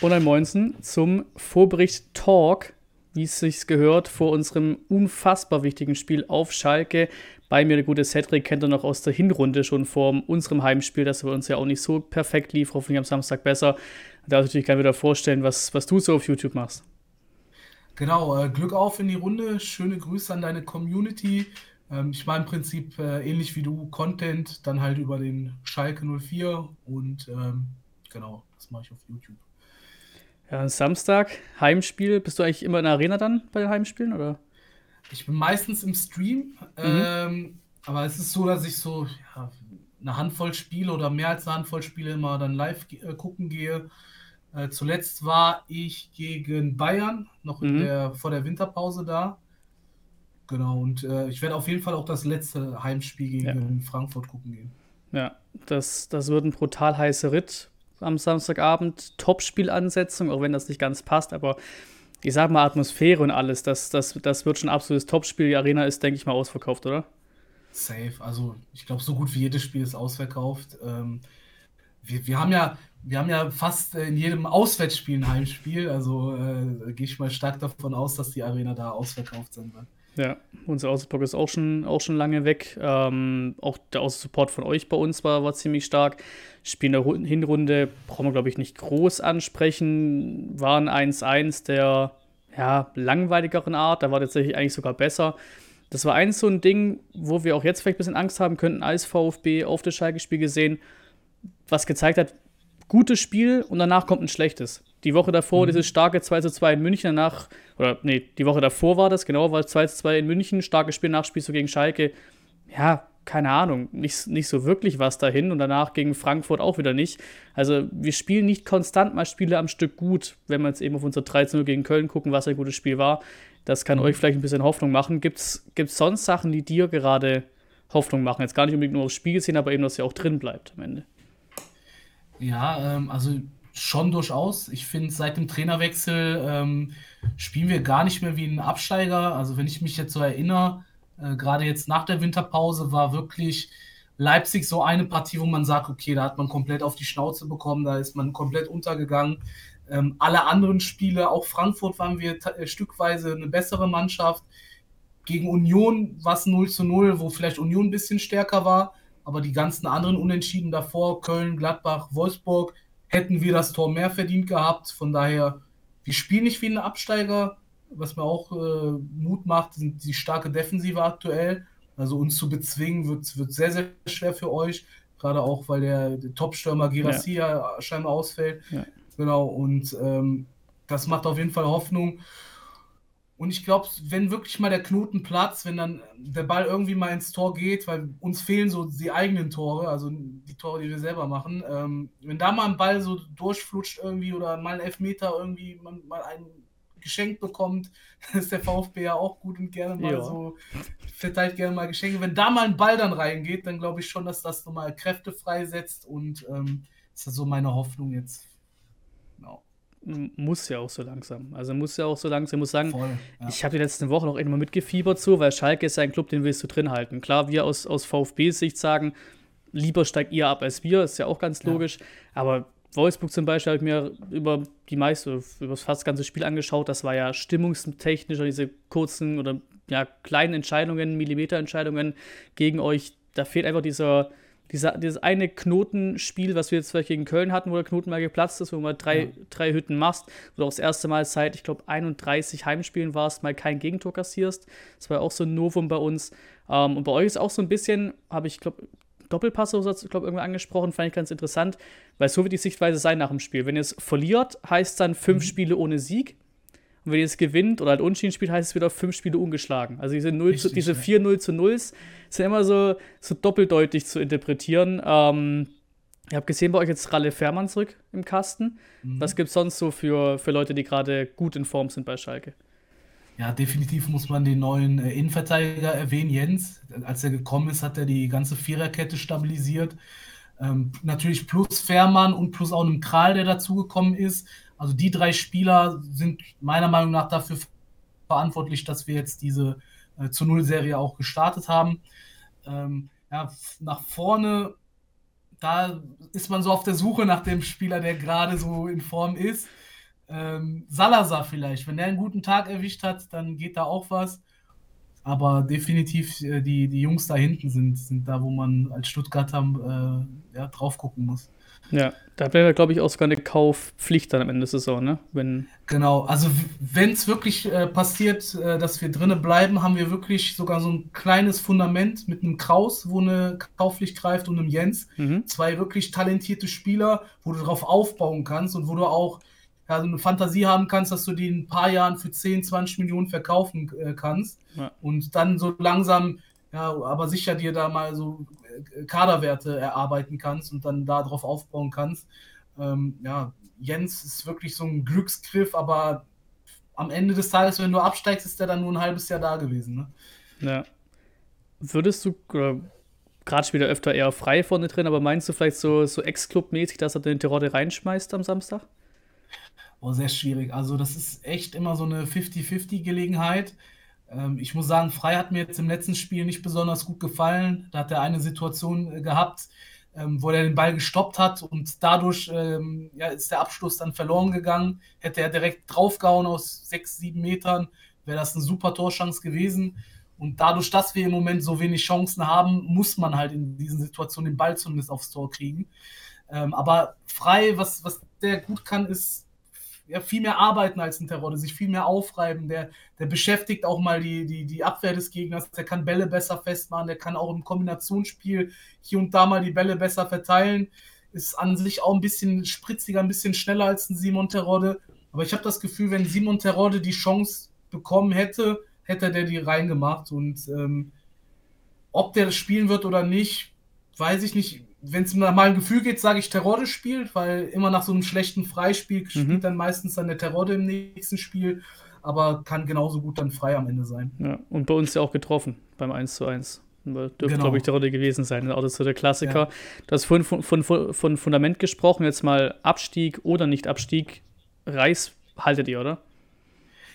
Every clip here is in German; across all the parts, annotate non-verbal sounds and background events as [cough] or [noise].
Und ein Moinsen zum Vorbericht Talk, wie es sich gehört, vor unserem unfassbar wichtigen Spiel auf Schalke. Bei mir der gute Cedric kennt er noch aus der Hinrunde schon vor unserem Heimspiel, das bei uns ja auch nicht so perfekt lief, hoffentlich am Samstag besser. Da darf ich natürlich gerne wieder vorstellen, was, was du so auf YouTube machst. Genau, äh, Glück auf in die Runde. Schöne Grüße an deine Community. Ähm, ich mache im Prinzip äh, ähnlich wie du Content, dann halt über den Schalke 04 und ähm, genau, das mache ich auf YouTube. Ja, Samstag, Heimspiel. Bist du eigentlich immer in der Arena dann bei den Heimspielen oder? Ich bin meistens im Stream, mhm. ähm, aber es ist so, dass ich so ja, eine Handvoll Spiele oder mehr als eine Handvoll Spiele immer dann live äh, gucken gehe. Äh, zuletzt war ich gegen Bayern, noch mhm. der, vor der Winterpause da. Genau, und äh, ich werde auf jeden Fall auch das letzte Heimspiel gegen ja. Frankfurt gucken gehen. Ja, das, das wird ein brutal heißer Ritt am Samstagabend. Top-Spielansetzung, auch wenn das nicht ganz passt, aber ich sag mal, Atmosphäre und alles, das, das, das wird schon ein absolutes Topspiel. Die Arena ist, denke ich mal, ausverkauft, oder? Safe. Also, ich glaube, so gut wie jedes Spiel ist ausverkauft. Ähm, wir, wir, haben ja, wir haben ja fast in jedem Auswärtsspiel ein Heimspiel. Also äh, gehe ich mal stark davon aus, dass die Arena da ausverkauft sein wird. Ja, unser Außenblock ist auch schon, auch schon lange weg. Ähm, auch der Außensupport von euch bei uns war, war ziemlich stark. Spiel in der Hinrunde brauchen wir, glaube ich, nicht groß ansprechen. Waren 1-1 der ja, langweiligeren Art. Da war tatsächlich eigentlich sogar besser. Das war eins so ein Ding, wo wir auch jetzt vielleicht ein bisschen Angst haben könnten, als VfB auf das Schalke-Spiel gesehen, was gezeigt hat, gutes Spiel und danach kommt ein schlechtes. Die Woche davor, mhm. dieses starke 2 zu 2 in München, danach, oder nee, die Woche davor war das, genau, war 2 zu 2 in München, starkes Spiel, Nachspiel so gegen Schalke. Ja, keine Ahnung, nicht, nicht so wirklich was dahin und danach gegen Frankfurt auch wieder nicht. Also wir spielen nicht konstant mal Spiele am Stück gut, wenn wir jetzt eben auf unser 13-0 gegen Köln gucken, was ein gutes Spiel war. Das kann mhm. euch vielleicht ein bisschen Hoffnung machen. Gibt es sonst Sachen, die dir gerade Hoffnung machen? Jetzt gar nicht unbedingt nur aufs Spiel gesehen, aber eben, dass ihr auch drin bleibt am Ende. Ja, ähm, also schon durchaus. Ich finde, seit dem Trainerwechsel ähm, spielen wir gar nicht mehr wie ein Absteiger. Also wenn ich mich jetzt so erinnere, äh, gerade jetzt nach der Winterpause war wirklich Leipzig so eine Partie, wo man sagt, okay, da hat man komplett auf die Schnauze bekommen, da ist man komplett untergegangen. Ähm, alle anderen Spiele, auch Frankfurt waren wir äh, stückweise eine bessere Mannschaft. Gegen Union war es 0 zu 0, wo vielleicht Union ein bisschen stärker war, aber die ganzen anderen Unentschieden davor, Köln, Gladbach, Wolfsburg, hätten wir das Tor mehr verdient gehabt. Von daher, wir spielen nicht wie ein Absteiger, was mir auch äh, Mut macht, sind die starke Defensive aktuell. Also uns zu bezwingen wird, wird sehr, sehr schwer für euch. Gerade auch, weil der, der Top-Stürmer Girassia ja. scheinbar ausfällt. Ja. Genau, und ähm, das macht auf jeden Fall Hoffnung. Und ich glaube, wenn wirklich mal der Knoten platzt, wenn dann der Ball irgendwie mal ins Tor geht, weil uns fehlen so die eigenen Tore, also die Tore, die wir selber machen, ähm, wenn da mal ein Ball so durchflutscht irgendwie oder mal ein Elfmeter irgendwie man, mal ein Geschenk bekommt, [laughs] ist der VfB ja auch gut und gerne mal ja. so, verteilt gerne mal Geschenke. Wenn da mal ein Ball dann reingeht, dann glaube ich schon, dass das nochmal Kräfte freisetzt und ähm, das ist so meine Hoffnung jetzt muss ja auch so langsam. Also muss ja auch so langsam. Ich muss sagen, Voll, ja. ich habe die letzten Wochen auch immer mitgefiebert so, weil Schalke ist ja ein Club, den willst du drin halten. Klar, wir aus, aus VfB-Sicht sagen, lieber steigt ihr ab als wir, ist ja auch ganz logisch. Ja. Aber Wolfsburg zum Beispiel habe ich mir über die meiste, über fast das ganze Spiel angeschaut. Das war ja stimmungstechnisch, diese kurzen oder ja, kleinen Entscheidungen, Millimeterentscheidungen gegen euch. Da fehlt einfach dieser dieser, dieses eine Knotenspiel, was wir jetzt vielleicht gegen Köln hatten, wo der Knoten mal geplatzt ist, wo du mal drei, ja. drei Hütten machst, wo du auch das erste Mal seit, ich glaube, 31 Heimspielen warst, mal kein Gegentor kassierst. Das war auch so ein Novum bei uns. Ähm, und bei euch ist auch so ein bisschen, habe ich, glaube Doppelpass, oder so, glaube irgendwann angesprochen, fand ich ganz interessant, weil so wird die Sichtweise sein nach dem Spiel. Wenn ihr es verliert, heißt dann fünf mhm. Spiele ohne Sieg. Und wenn ihr es gewinnt oder halt Unschieden spielt, heißt es wieder fünf Spiele ungeschlagen. Also diese, 0 Richtig, zu, diese 4-0 zu 0s sind immer so, so doppeldeutig zu interpretieren. Ähm, ich habe gesehen bei euch jetzt Ralle Fährmann zurück im Kasten. Mhm. Was gibt es sonst so für, für Leute, die gerade gut in Form sind bei Schalke? Ja, definitiv muss man den neuen äh, Innenverteidiger erwähnen, Jens. Als er gekommen ist, hat er die ganze Viererkette stabilisiert. Ähm, natürlich plus Fährmann und plus auch einem Kral, der dazugekommen ist. Also die drei Spieler sind meiner Meinung nach dafür verantwortlich, dass wir jetzt diese äh, zu Null-Serie auch gestartet haben. Ähm, ja, nach vorne, da ist man so auf der Suche nach dem Spieler, der gerade so in Form ist. Ähm, Salazar vielleicht, wenn der einen guten Tag erwischt hat, dann geht da auch was. Aber definitiv äh, die, die Jungs da hinten sind, sind da, wo man als Stuttgarter äh, ja, drauf gucken muss. Ja, da wäre, glaube ich, auch sogar eine Kaufpflicht dann am Ende der Saison, ne? Wenn genau, also wenn es wirklich äh, passiert, äh, dass wir drinnen bleiben, haben wir wirklich sogar so ein kleines Fundament mit einem Kraus, wo eine Kaufpflicht greift und einem Jens. Mhm. Zwei wirklich talentierte Spieler, wo du darauf aufbauen kannst und wo du auch ja, so eine Fantasie haben kannst, dass du die in ein paar Jahren für 10, 20 Millionen verkaufen äh, kannst. Ja. Und dann so langsam, ja, aber sicher dir da mal so Kaderwerte erarbeiten kannst und dann darauf aufbauen kannst. Ähm, ja, Jens ist wirklich so ein Glücksgriff, aber am Ende des Tages, wenn du absteigst, ist der dann nur ein halbes Jahr da gewesen. Ne? Ja. Würdest du, gerade spielt er öfter eher frei vorne drin, aber meinst du vielleicht so, so Ex-Club-mäßig, dass er den Terodde reinschmeißt am Samstag? Oh, sehr schwierig. Also, das ist echt immer so eine 50-50-Gelegenheit. Ähm, ich muss sagen, Frei hat mir jetzt im letzten Spiel nicht besonders gut gefallen. Da hat er eine Situation äh, gehabt, ähm, wo er den Ball gestoppt hat und dadurch ähm, ja, ist der Abschluss dann verloren gegangen. Hätte er direkt draufgehauen aus sechs, sieben Metern, wäre das eine super Torchance gewesen. Und dadurch, dass wir im Moment so wenig Chancen haben, muss man halt in diesen Situationen den Ball zumindest aufs Tor kriegen. Ähm, aber frei, was, was der gut kann, ist ja, viel mehr arbeiten als ein Terror, sich viel mehr aufreiben. Der, der beschäftigt auch mal die, die, die Abwehr des Gegners. Der kann Bälle besser festmachen. Der kann auch im Kombinationsspiel hier und da mal die Bälle besser verteilen. Ist an sich auch ein bisschen spritziger, ein bisschen schneller als ein Simon Terodde. Aber ich habe das Gefühl, wenn Simon Terodde die Chance bekommen hätte, hätte der die reingemacht. Und ähm, ob der das spielen wird oder nicht, weiß ich nicht wenn es mir mal ein Gefühl geht, sage ich Terrorde spielt, weil immer nach so einem schlechten Freispiel mhm. spielt dann meistens dann der Terrorde im nächsten Spiel, aber kann genauso gut dann frei am Ende sein. Ja, und bei uns ja auch getroffen beim 1 zu 1. Dürfte, genau. glaube ich, Terrorde gewesen sein. Auch das ist so der Klassiker. Ja. Du hast vorhin von, von, von, Fundament gesprochen, jetzt mal Abstieg oder nicht Abstieg. Reis haltet ihr, oder?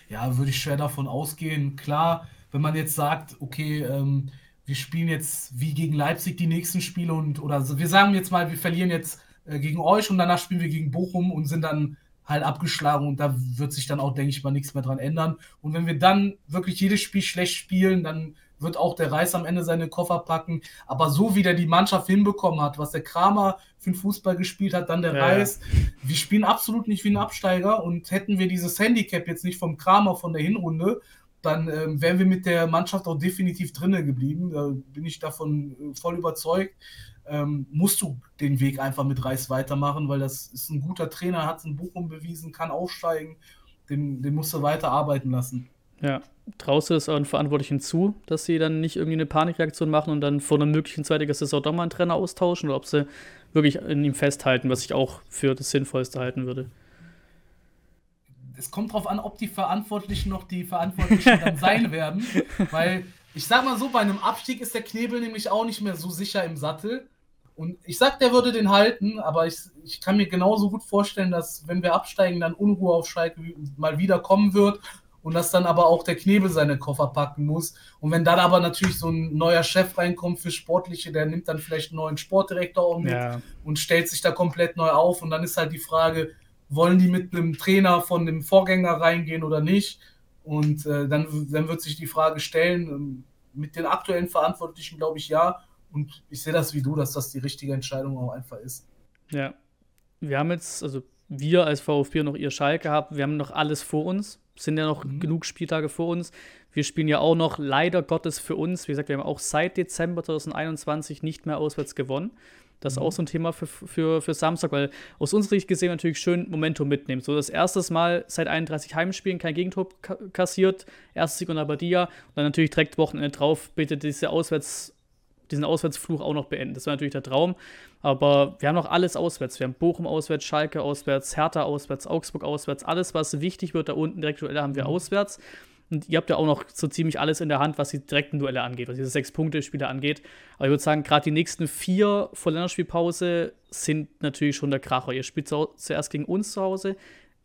Ja, würde ich schwer davon ausgehen. Klar, wenn man jetzt sagt, okay, ähm, wir spielen jetzt wie gegen Leipzig die nächsten Spiele und oder wir sagen jetzt mal, wir verlieren jetzt äh, gegen euch und danach spielen wir gegen Bochum und sind dann halt abgeschlagen und da wird sich dann auch, denke ich mal, nichts mehr dran ändern. Und wenn wir dann wirklich jedes Spiel schlecht spielen, dann wird auch der Reis am Ende seine Koffer packen. Aber so wie der die Mannschaft hinbekommen hat, was der Kramer für den Fußball gespielt hat, dann der ja, Reis, wir spielen absolut nicht wie ein Absteiger und hätten wir dieses Handicap jetzt nicht vom Kramer von der Hinrunde, dann ähm, wären wir mit der Mannschaft auch definitiv drinnen geblieben. Da bin ich davon äh, voll überzeugt. Ähm, musst du den Weg einfach mit Reis weitermachen, weil das ist ein guter Trainer, hat es in Bochum bewiesen, kann aufsteigen. Den, den musst du weiter arbeiten lassen. Ja, traust du es euren Verantwortlichen zu, dass sie dann nicht irgendwie eine Panikreaktion machen und dann vor einer möglichen zweiten Saison doch mal einen Trainer austauschen oder ob sie wirklich in ihm festhalten, was ich auch für das Sinnvollste halten würde? Es kommt darauf an, ob die Verantwortlichen noch die Verantwortlichen dann [laughs] sein werden. Weil ich sag mal so, bei einem Abstieg ist der Knebel nämlich auch nicht mehr so sicher im Sattel. Und ich sag, der würde den halten, aber ich, ich kann mir genauso gut vorstellen, dass wenn wir absteigen, dann Unruhe auf Schalke mal wieder kommen wird und dass dann aber auch der Knebel seine Koffer packen muss. Und wenn dann aber natürlich so ein neuer Chef reinkommt für Sportliche, der nimmt dann vielleicht einen neuen Sportdirektor auch mit ja. und stellt sich da komplett neu auf. Und dann ist halt die Frage, wollen die mit einem Trainer von dem Vorgänger reingehen oder nicht? Und äh, dann, dann wird sich die Frage stellen, ähm, mit den aktuellen Verantwortlichen glaube ich ja. Und ich sehe das wie du, dass das die richtige Entscheidung auch einfach ist. Ja. Wir haben jetzt, also wir als VfB noch ihr Schalke gehabt, wir haben noch alles vor uns. Sind ja noch mhm. genug Spieltage vor uns. Wir spielen ja auch noch leider Gottes für uns. Wie gesagt, wir haben auch seit Dezember 2021 nicht mehr auswärts gewonnen. Das ist auch mhm. so ein Thema für, für, für Samstag, weil aus unserer Sicht gesehen natürlich schön Momentum mitnehmen. So das erste Mal seit 31 Heimspielen kein Gegentor kassiert, erstes Sieg unter Badia und dann natürlich direkt Wochenende drauf, bitte diese Auswärts, diesen Auswärtsfluch auch noch beenden. Das war natürlich der Traum, aber wir haben noch alles auswärts. Wir haben Bochum auswärts, Schalke auswärts, Hertha auswärts, Augsburg auswärts. Alles, was wichtig wird da unten direkt haben wir mhm. auswärts. Und ihr habt ja auch noch so ziemlich alles in der Hand, was die direkten Duelle angeht, was diese Sechs-Punkte-Spiele angeht. Aber ich würde sagen, gerade die nächsten vier vor Länderspielpause sind natürlich schon der Kracher. Ihr spielt zuerst gegen uns zu Hause,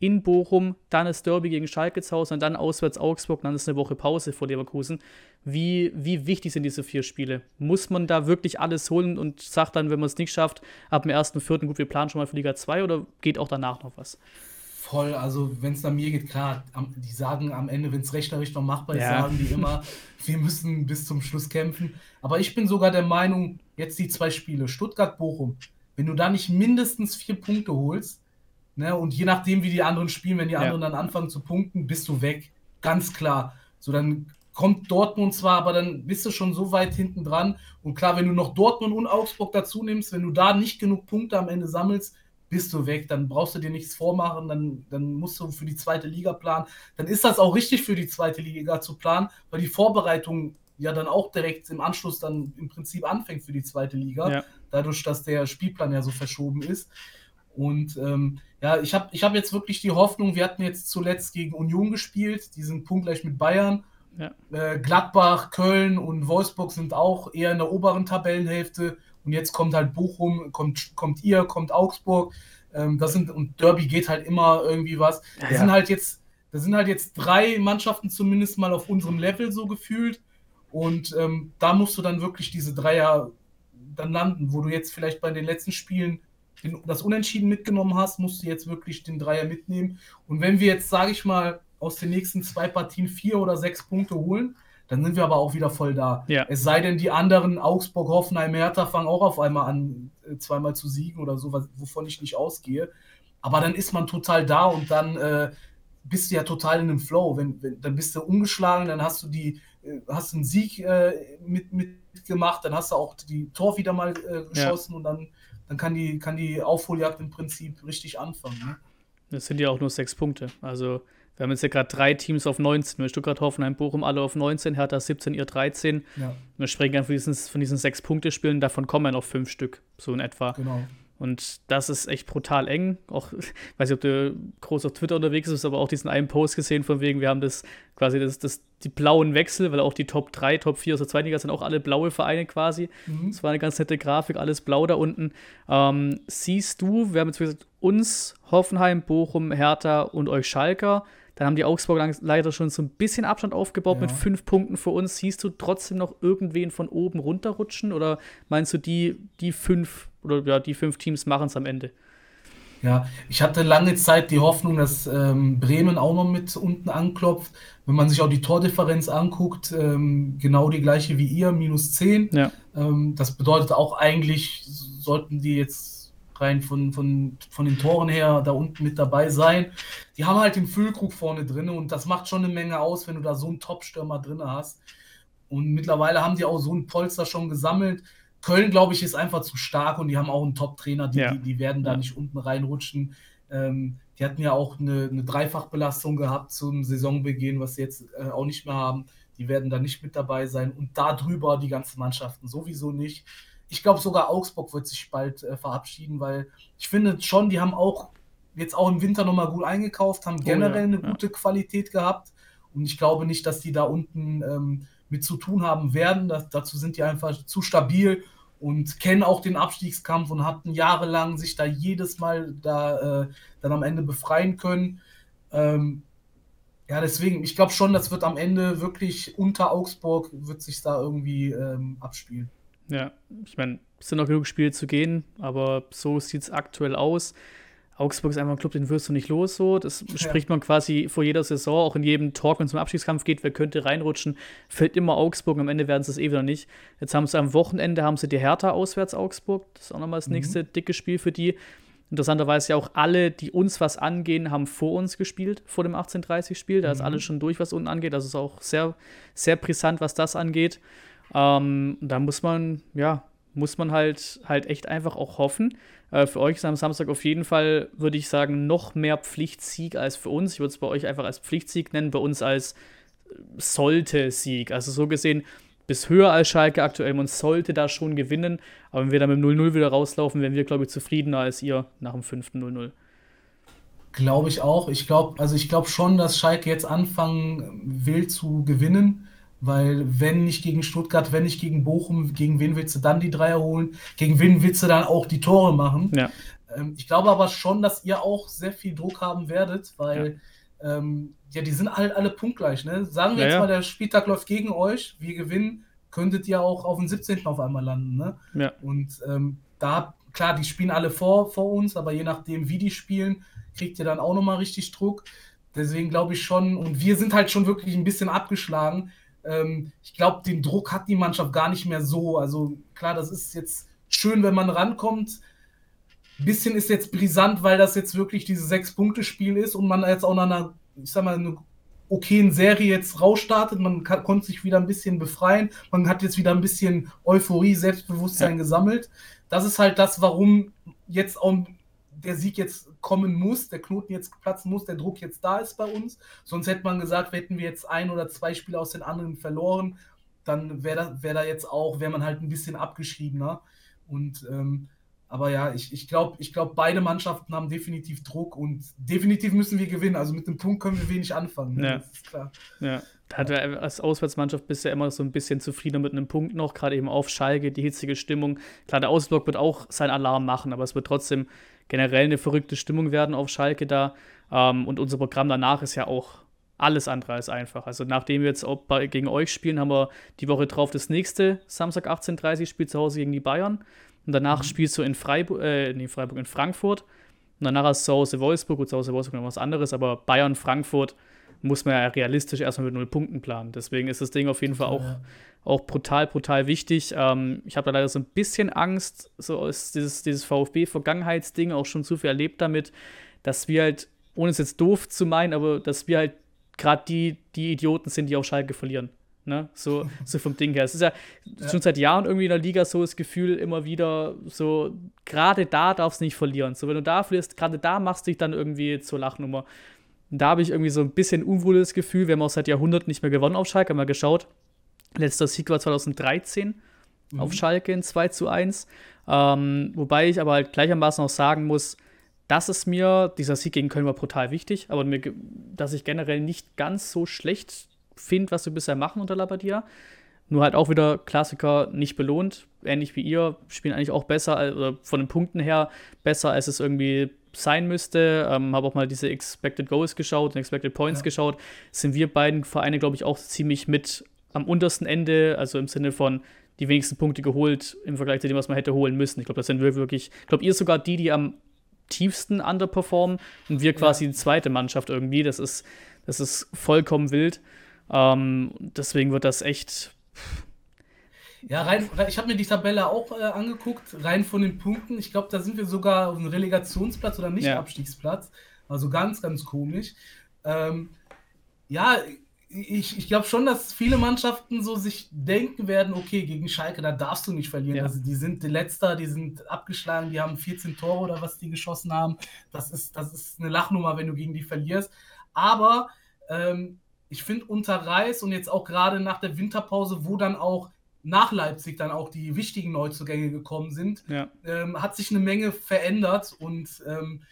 in Bochum, dann ist Derby gegen Schalke zu Hause und dann auswärts Augsburg, dann ist eine Woche Pause vor Leverkusen. Wie, wie wichtig sind diese vier Spiele? Muss man da wirklich alles holen und sagt dann, wenn man es nicht schafft, ab dem 1.4. gut, wir planen schon mal für Liga 2 oder geht auch danach noch was? Voll, also wenn es nach mir geht, klar, am, die sagen am Ende, wenn es rechnerisch noch machbar ist, ja. sagen die immer, [laughs] wir müssen bis zum Schluss kämpfen. Aber ich bin sogar der Meinung, jetzt die zwei Spiele, Stuttgart-Bochum, wenn du da nicht mindestens vier Punkte holst, ne, und je nachdem, wie die anderen spielen, wenn die anderen ja. dann anfangen zu punkten, bist du weg. Ganz klar. So, dann kommt Dortmund zwar, aber dann bist du schon so weit hinten dran. Und klar, wenn du noch Dortmund und Augsburg dazu nimmst, wenn du da nicht genug Punkte am Ende sammelst, bist du weg. Dann brauchst du dir nichts vormachen, dann, dann musst du für die zweite Liga planen. Dann ist das auch richtig für die zweite Liga zu planen, weil die Vorbereitung ja dann auch direkt im Anschluss dann im Prinzip anfängt für die zweite Liga, ja. dadurch, dass der Spielplan ja so verschoben ist. Und ähm, ja, ich habe ich hab jetzt wirklich die Hoffnung, wir hatten jetzt zuletzt gegen Union gespielt, die sind punktgleich mit Bayern. Ja. Äh, Gladbach, Köln und Wolfsburg sind auch eher in der oberen Tabellenhälfte. Und jetzt kommt halt Bochum, kommt, kommt ihr, kommt Augsburg. Ähm, das sind, und Derby geht halt immer irgendwie was. Ja, das sind halt jetzt, das sind halt jetzt drei Mannschaften zumindest mal auf unserem Level so gefühlt. Und ähm, da musst du dann wirklich diese Dreier dann landen, wo du jetzt vielleicht bei den letzten Spielen das Unentschieden mitgenommen hast, musst du jetzt wirklich den Dreier mitnehmen. Und wenn wir jetzt, sage ich mal, aus den nächsten zwei Partien vier oder sechs Punkte holen, dann sind wir aber auch wieder voll da. Ja. Es sei denn, die anderen, Augsburg, Hoffenheim, Hertha, fangen auch auf einmal an, äh, zweimal zu siegen oder so, wovon ich nicht ausgehe. Aber dann ist man total da und dann äh, bist du ja total in einem Flow. Wenn, wenn, dann bist du ungeschlagen, dann hast du die, äh, hast einen Sieg äh, mit, mitgemacht, dann hast du auch die Tor wieder mal äh, geschossen ja. und dann, dann kann, die, kann die Aufholjagd im Prinzip richtig anfangen. Ne? Das sind ja auch nur sechs Punkte. Also wir haben jetzt ja gerade drei Teams auf 19. Stuttgart, Hoffenheim, Bochum alle auf 19, Hertha 17, ihr 13. Ja. Wir sprechen dann von diesen, von diesen sechs Punkte-Spielen, davon kommen ja noch fünf Stück, so in etwa. Genau. Und das ist echt brutal eng. Auch, ich [laughs] weiß nicht, ob du groß auf Twitter unterwegs bist, aber auch diesen einen Post gesehen, von wegen, wir haben das quasi das, das, die blauen Wechsel, weil auch die Top 3, Top 4 aus der zweiten Liga sind auch alle blaue Vereine quasi. Mhm. Das war eine ganz nette Grafik, alles blau da unten. Ähm, siehst du, wir haben jetzt gesagt, uns, Hoffenheim, Bochum, Hertha und euch Schalker. Dann haben die Augsburg leider schon so ein bisschen Abstand aufgebaut ja. mit fünf Punkten für uns. Siehst du trotzdem noch irgendwen von oben runterrutschen oder meinst du, die, die fünf oder ja, die fünf Teams machen es am Ende? Ja, ich hatte lange Zeit die Hoffnung, dass ähm, Bremen auch noch mit unten anklopft. Wenn man sich auch die Tordifferenz anguckt, ähm, genau die gleiche wie ihr, minus 10. Ja. Ähm, das bedeutet auch eigentlich, sollten die jetzt rein von, von, von den Toren her da unten mit dabei sein. Die haben halt den Füllkrug vorne drin und das macht schon eine Menge aus, wenn du da so einen Top-Stürmer drin hast. Und mittlerweile haben die auch so ein Polster schon gesammelt. Köln, glaube ich, ist einfach zu stark und die haben auch einen Top-Trainer, die, ja. die, die, werden da ja. nicht unten reinrutschen. Ähm, die hatten ja auch eine, eine, Dreifachbelastung gehabt zum Saisonbeginn, was sie jetzt äh, auch nicht mehr haben. Die werden da nicht mit dabei sein und darüber die ganzen Mannschaften sowieso nicht ich glaube sogar Augsburg wird sich bald äh, verabschieden, weil ich finde schon, die haben auch jetzt auch im Winter nochmal gut eingekauft, haben generell oh ja, eine gute Qualität gehabt und ich glaube nicht, dass die da unten ähm, mit zu tun haben werden. Das, dazu sind die einfach zu stabil und kennen auch den Abstiegskampf und hatten jahrelang sich da jedes Mal da äh, dann am Ende befreien können. Ähm, ja, deswegen, ich glaube schon, das wird am Ende wirklich unter Augsburg, wird sich da irgendwie ähm, abspielen. Ja, ich meine, es sind noch genug Spiele zu gehen, aber so sieht es aktuell aus. Augsburg ist einfach ein Club, den wirst du nicht los so. Das ja. spricht man quasi vor jeder Saison, auch in jedem Talk, wenn es um Abstiegskampf geht, wer könnte reinrutschen, fällt immer Augsburg, am Ende werden sie es eh wieder nicht. Jetzt haben sie am Wochenende, haben sie die Hertha auswärts Augsburg, das ist auch nochmal das mhm. nächste dicke Spiel für die. Interessanterweise ja auch alle, die uns was angehen, haben vor uns gespielt, vor dem 1830-Spiel. Da mhm. ist alles schon durch, was unten angeht. Das ist auch sehr, sehr brisant, was das angeht. Ähm, da muss man, ja, muss man halt, halt echt einfach auch hoffen. Äh, für euch ist am Samstag auf jeden Fall, würde ich sagen, noch mehr Pflichtsieg als für uns. Ich würde es bei euch einfach als Pflichtsieg nennen, bei uns als äh, Sollte-Sieg. Also so gesehen, bis höher als Schalke aktuell. Man sollte da schon gewinnen. Aber wenn wir dann mit 0-0 wieder rauslaufen, wären wir, glaube ich, zufriedener als ihr nach dem fünften 0-0. Glaube ich auch. Ich glaube, also ich glaube schon, dass Schalke jetzt anfangen will zu gewinnen. Weil wenn nicht gegen Stuttgart, wenn nicht gegen Bochum, gegen wen willst du dann die Dreier holen? Gegen wen willst du dann auch die Tore machen? Ja. Ähm, ich glaube aber schon, dass ihr auch sehr viel Druck haben werdet, weil ja, ähm, ja die sind halt alle punktgleich. Ne? Sagen wir ja, jetzt mal, der Spieltag läuft gegen euch, wir gewinnen, könntet ihr auch auf dem 17. auf einmal landen. Ne? Ja. Und ähm, da, klar, die spielen alle vor, vor uns, aber je nachdem, wie die spielen, kriegt ihr dann auch nochmal richtig Druck. Deswegen glaube ich schon, und wir sind halt schon wirklich ein bisschen abgeschlagen. Ähm, ich glaube, den Druck hat die Mannschaft gar nicht mehr so. Also klar, das ist jetzt schön, wenn man rankommt. Ein bisschen ist jetzt brisant, weil das jetzt wirklich dieses Sechs-Punkte-Spiel ist und man jetzt auch nach einer, ich sag mal, eine okayen Serie jetzt rausstartet. Man kann, konnte sich wieder ein bisschen befreien. Man hat jetzt wieder ein bisschen Euphorie, Selbstbewusstsein ja. gesammelt. Das ist halt das, warum jetzt auch der Sieg jetzt kommen muss, der Knoten jetzt platzen muss, der Druck jetzt da ist bei uns. Sonst hätte man gesagt, hätten wir jetzt ein oder zwei Spiele aus den anderen verloren, dann wäre da, wär da jetzt auch, wäre man halt ein bisschen abgeschriebener. Und ähm, aber ja, ich, ich glaube, ich glaub, beide Mannschaften haben definitiv Druck und definitiv müssen wir gewinnen. Also mit dem Punkt können wir wenig anfangen. Ne? Ja. Das ist klar. Ja. Da hat er als Auswärtsmannschaft bisher immer so ein bisschen zufriedener mit einem Punkt noch, gerade eben auf Schalke, die hitzige Stimmung. Klar, der Ausblock wird auch seinen Alarm machen, aber es wird trotzdem generell eine verrückte Stimmung werden auf Schalke da. Ähm, und unser Programm danach ist ja auch alles andere als einfach. Also nachdem wir jetzt bei, gegen euch spielen, haben wir die Woche drauf das nächste Samstag 18.30 Spiel zu Hause gegen die Bayern. Und danach mhm. spielst du in Freiburg, äh, nee, Freiburg, in Frankfurt. Und danach hast du zu Hause Wolfsburg, gut, zu Hause Wolfsburg noch was anderes, aber Bayern, Frankfurt muss man ja realistisch erstmal mit null Punkten planen. Deswegen ist das Ding auf jeden Fall auch, ja. auch brutal, brutal wichtig. Ähm, ich habe da leider so ein bisschen Angst, so ist dieses, dieses VfB-Vergangenheitsding auch schon zu viel erlebt damit, dass wir halt, ohne es jetzt doof zu meinen, aber dass wir halt gerade die, die Idioten sind, die auf Schalke verlieren. Ne? So, [laughs] so vom Ding her. Es ist ja, ja, schon seit Jahren irgendwie in der Liga so das Gefühl, immer wieder so, gerade da darfst du nicht verlieren. So, wenn du da verlierst, gerade da machst du dich dann irgendwie zur Lachnummer. Da habe ich irgendwie so ein bisschen unwohles Gefühl. Wir haben auch seit Jahrhunderten nicht mehr gewonnen auf Schalke, haben wir geschaut. Letzter Sieg war 2013 mhm. auf Schalke in 2 zu 1. Ähm, wobei ich aber halt gleichermaßen auch sagen muss, das ist mir, dieser Sieg gegen Köln war brutal wichtig, aber mir, dass ich generell nicht ganz so schlecht finde, was wir bisher machen unter Labadia. Nur halt auch wieder Klassiker nicht belohnt. Ähnlich wie ihr, spielen eigentlich auch besser, oder von den Punkten her besser, als es irgendwie sein müsste. Ähm, Habe auch mal diese Expected Goals geschaut und Expected Points ja. geschaut. Sind wir beiden Vereine, glaube ich, auch ziemlich mit am untersten Ende, also im Sinne von die wenigsten Punkte geholt im Vergleich zu dem, was man hätte holen müssen. Ich glaube, das sind wir wirklich, ich glaube, ihr sogar die, die am tiefsten underperformen und wir quasi ja. die zweite Mannschaft irgendwie. Das ist, das ist vollkommen wild. Ähm, deswegen wird das echt. Ja, rein, ich habe mir die Tabelle auch äh, angeguckt, rein von den Punkten. Ich glaube, da sind wir sogar auf einem Relegationsplatz oder nicht ja. Abstiegsplatz. Also ganz, ganz komisch. Ähm, ja, ich, ich glaube schon, dass viele Mannschaften so sich denken werden, okay, gegen Schalke, da darfst du nicht verlieren. Ja. Also die sind die Letzter, die sind abgeschlagen, die haben 14 Tore oder was die geschossen haben. Das ist, das ist eine Lachnummer, wenn du gegen die verlierst. Aber ähm, ich finde unter Reis und jetzt auch gerade nach der Winterpause, wo dann auch nach Leipzig dann auch die wichtigen Neuzugänge gekommen sind, ja. ähm, hat sich eine Menge verändert und ähm,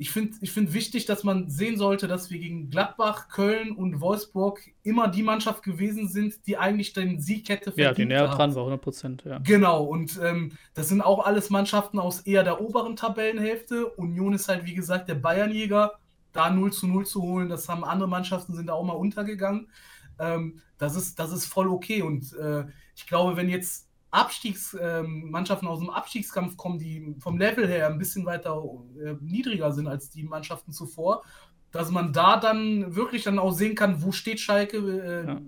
ich finde ich find wichtig, dass man sehen sollte, dass wir gegen Gladbach, Köln und Wolfsburg immer die Mannschaft gewesen sind, die eigentlich den Sieg hätte verdient. Ja, die näher dran war, 100 Prozent, ja. Genau, und ähm, das sind auch alles Mannschaften aus eher der oberen Tabellenhälfte. Union ist halt, wie gesagt, der Bayernjäger. Da 0 zu 0 zu holen, das haben andere Mannschaften, sind da auch mal untergegangen. Ähm, das, ist, das ist voll okay. Und äh, ich glaube, wenn jetzt Abstiegsmannschaften ähm, aus dem Abstiegskampf kommen, die vom Level her ein bisschen weiter äh, niedriger sind als die Mannschaften zuvor, dass man da dann wirklich dann auch sehen kann, wo steht Schalke, äh, ja.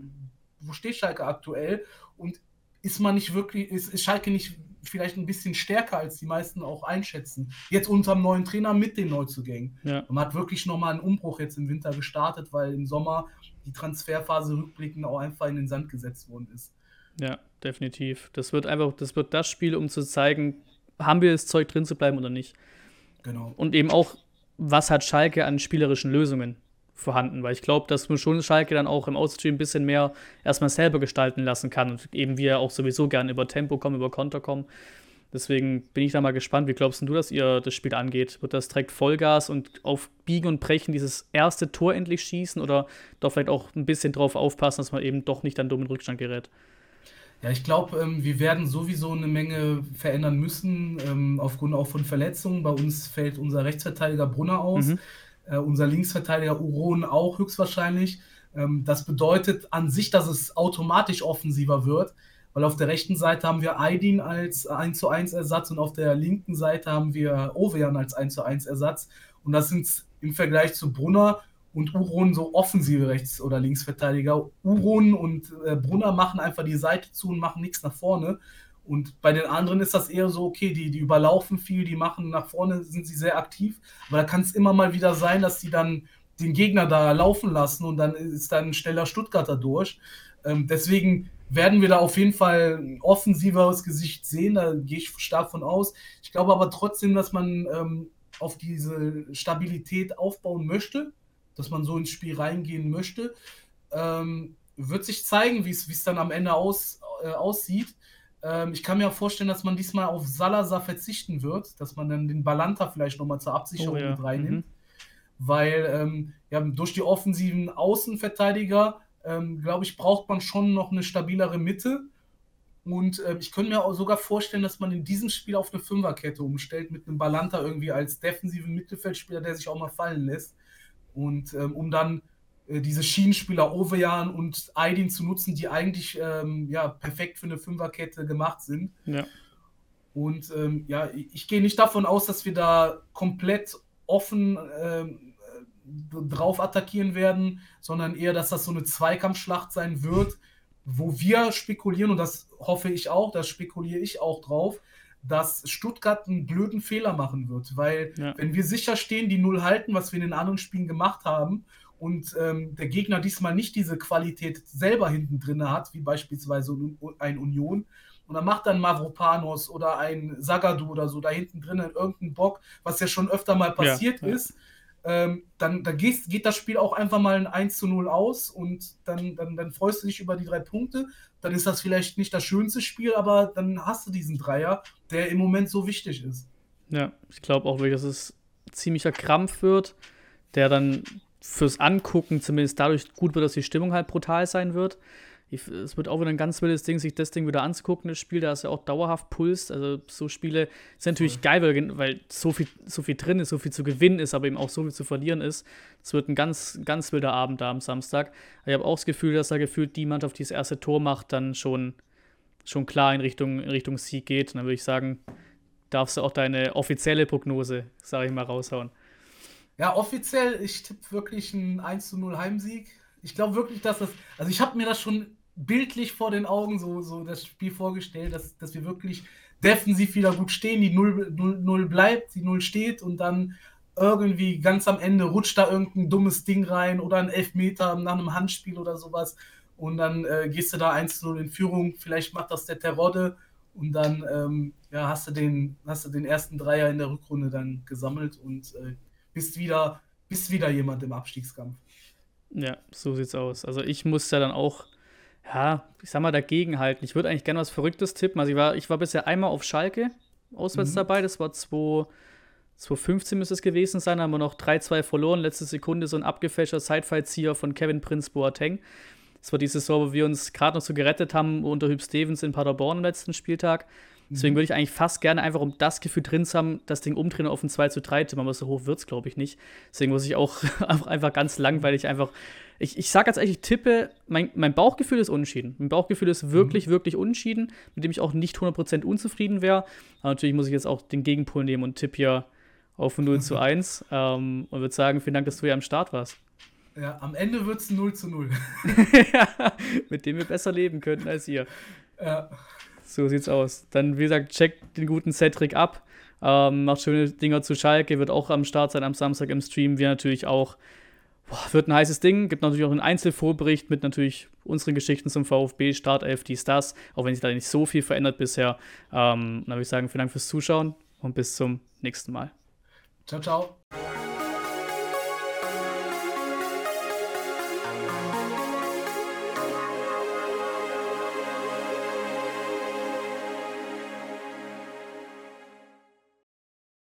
wo steht Schalke aktuell und ist man nicht wirklich, ist, ist Schalke nicht vielleicht ein bisschen stärker, als die meisten auch einschätzen. Jetzt unter dem neuen Trainer mit den Neuzugängen. Ja. Man hat wirklich nochmal einen Umbruch jetzt im Winter gestartet, weil im Sommer die Transferphase rückblickend auch einfach in den Sand gesetzt worden ist. Ja, definitiv. Das wird einfach, das wird das Spiel, um zu zeigen, haben wir das Zeug drin zu bleiben oder nicht. Genau. Und eben auch, was hat Schalke an spielerischen Lösungen vorhanden, weil ich glaube, dass man schon Schalke dann auch im Outstream ein bisschen mehr erstmal selber gestalten lassen kann und eben wir auch sowieso gerne über Tempo kommen, über Konter kommen. Deswegen bin ich da mal gespannt, wie glaubst du, dass ihr das Spiel angeht? Wird das direkt Vollgas und auf Biegen und Brechen dieses erste Tor endlich schießen oder doch vielleicht auch ein bisschen drauf aufpassen, dass man eben doch nicht dann dumm in Rückstand gerät? Ja, ich glaube, ähm, wir werden sowieso eine Menge verändern müssen, ähm, aufgrund auch von Verletzungen. Bei uns fällt unser Rechtsverteidiger Brunner aus, mhm. Äh, unser Linksverteidiger Uron auch höchstwahrscheinlich. Ähm, das bedeutet an sich, dass es automatisch offensiver wird, weil auf der rechten Seite haben wir Aydin als 1 zu 1 Ersatz und auf der linken Seite haben wir Ovean als 1 zu 1 Ersatz. Und das sind im Vergleich zu Brunner und Uron so offensive Rechts- oder Linksverteidiger. Uron und äh, Brunner machen einfach die Seite zu und machen nichts nach vorne. Und bei den anderen ist das eher so, okay, die, die überlaufen viel, die machen nach vorne, sind sie sehr aktiv. Aber da kann es immer mal wieder sein, dass die dann den Gegner da laufen lassen und dann ist dann schneller Stuttgarter durch. Ähm, deswegen werden wir da auf jeden Fall ein offensiveres Gesicht sehen, da gehe ich stark von aus. Ich glaube aber trotzdem, dass man ähm, auf diese Stabilität aufbauen möchte, dass man so ins Spiel reingehen möchte. Ähm, wird sich zeigen, wie es dann am Ende aus, äh, aussieht. Ähm, ich kann mir auch vorstellen, dass man diesmal auf Salazar verzichten wird, dass man dann den Balanta vielleicht nochmal zur Absicherung oh, ja. mit reinnimmt. Mhm. Weil ähm, ja, durch die offensiven Außenverteidiger, ähm, glaube ich, braucht man schon noch eine stabilere Mitte. Und äh, ich könnte mir auch sogar vorstellen, dass man in diesem Spiel auf eine Fünferkette umstellt, mit einem Balanta irgendwie als defensiven Mittelfeldspieler, der sich auch mal fallen lässt. Und ähm, um dann diese Schienenspieler Ovejan und Aydin zu nutzen, die eigentlich ähm, ja, perfekt für eine Fünferkette gemacht sind. Ja. Und ähm, ja, ich gehe nicht davon aus, dass wir da komplett offen ähm, drauf attackieren werden, sondern eher, dass das so eine Zweikampfschlacht sein wird, wo wir spekulieren, und das hoffe ich auch, das spekuliere ich auch drauf, dass Stuttgart einen blöden Fehler machen wird. Weil, ja. wenn wir sicher stehen, die Null halten, was wir in den anderen Spielen gemacht haben, und ähm, der Gegner diesmal nicht diese Qualität selber hinten drin hat, wie beispielsweise ein Union, und dann macht dann Mavropanos oder ein Sagadu oder so da hinten drin irgendeinen Bock, was ja schon öfter mal passiert ja, ja. ist, ähm, dann, dann geht, geht, das Spiel auch einfach mal ein 1 zu 0 aus und dann, dann, dann freust du dich über die drei Punkte. Dann ist das vielleicht nicht das schönste Spiel, aber dann hast du diesen Dreier, der im Moment so wichtig ist. Ja, ich glaube auch wirklich, dass es ziemlicher Krampf wird, der dann fürs Angucken zumindest dadurch gut wird, dass die Stimmung halt brutal sein wird. Es wird auch wieder ein ganz wildes Ding, sich das Ding wieder anzugucken, das Spiel, da ist ja auch dauerhaft Puls. Also so Spiele sind natürlich cool. geil, weil, weil, so, viel, so viel drin ist, so viel zu gewinnen ist, aber eben auch so viel zu verlieren ist. Es wird ein ganz, ganz wilder Abend da am Samstag. Ich habe auch das Gefühl, dass da gefühlt die Mannschaft, die das erste Tor macht, dann schon, schon klar in Richtung, in Richtung Sieg geht. Und dann würde ich sagen, darfst du auch deine offizielle Prognose, sage ich mal, raushauen. Ja, offiziell, ich tippe wirklich einen 1 zu 0 Heimsieg. Ich glaube wirklich, dass das. Also ich habe mir das schon bildlich vor den Augen so, so das Spiel vorgestellt, dass, dass wir wirklich defensiv wieder gut stehen, die 0, 0, 0 bleibt, die 0 steht und dann irgendwie ganz am Ende rutscht da irgendein dummes Ding rein oder ein Elfmeter nach einem Handspiel oder sowas und dann äh, gehst du da 1-0 in Führung, vielleicht macht das der Terodde und dann ähm, ja, hast, du den, hast du den ersten Dreier in der Rückrunde dann gesammelt und äh, bist wieder, bist wieder jemand im Abstiegskampf. Ja, so sieht's aus. Also ich muss ja dann auch, ja, ich sag mal, dagegenhalten. Ich würde eigentlich gerne was Verrücktes tippen. Also ich war, ich war bisher einmal auf Schalke auswärts mhm. dabei, das war 2, 2015 müsste es gewesen sein, haben wir noch 3-2 verloren. Letzte Sekunde so ein abgefälschter Sidefallzieher von Kevin Prince Boateng. Das war die Saison, wo wir uns gerade noch so gerettet haben unter Hüb Stevens in Paderborn am letzten Spieltag. Deswegen würde ich eigentlich fast gerne einfach, um das Gefühl drin zu haben, das Ding umdrehen auf ein 2 zu 3 tippen, aber so hoch wird es, glaube ich, nicht. Deswegen muss ich auch [laughs] einfach ganz langweilig einfach. Ich, ich sage jetzt eigentlich, ich tippe, mein, mein Bauchgefühl ist unschieden. Mein Bauchgefühl ist wirklich, mhm. wirklich unschieden, mit dem ich auch nicht 100% unzufrieden wäre. Aber natürlich muss ich jetzt auch den Gegenpol nehmen und tippe hier auf 0 mhm. zu [laughs] 1 ähm, und würde sagen, vielen Dank, dass du hier am Start warst. Ja, am Ende wird es 0 zu 0. [laughs] ja, mit dem wir besser leben könnten als ihr. Ja. So sieht's aus. Dann, wie gesagt, checkt den guten Cedric ab. Ähm, macht schöne Dinger zu Schalke, wird auch am Start sein am Samstag im Stream. Wir natürlich auch. Boah, wird ein heißes Ding. Gibt natürlich auch einen Einzelvorbericht mit natürlich unseren Geschichten zum VfB, Startelf, dies, das. Auch wenn sich da nicht so viel verändert bisher. Ähm, dann würde ich sagen, vielen Dank fürs Zuschauen und bis zum nächsten Mal. Ciao, ciao.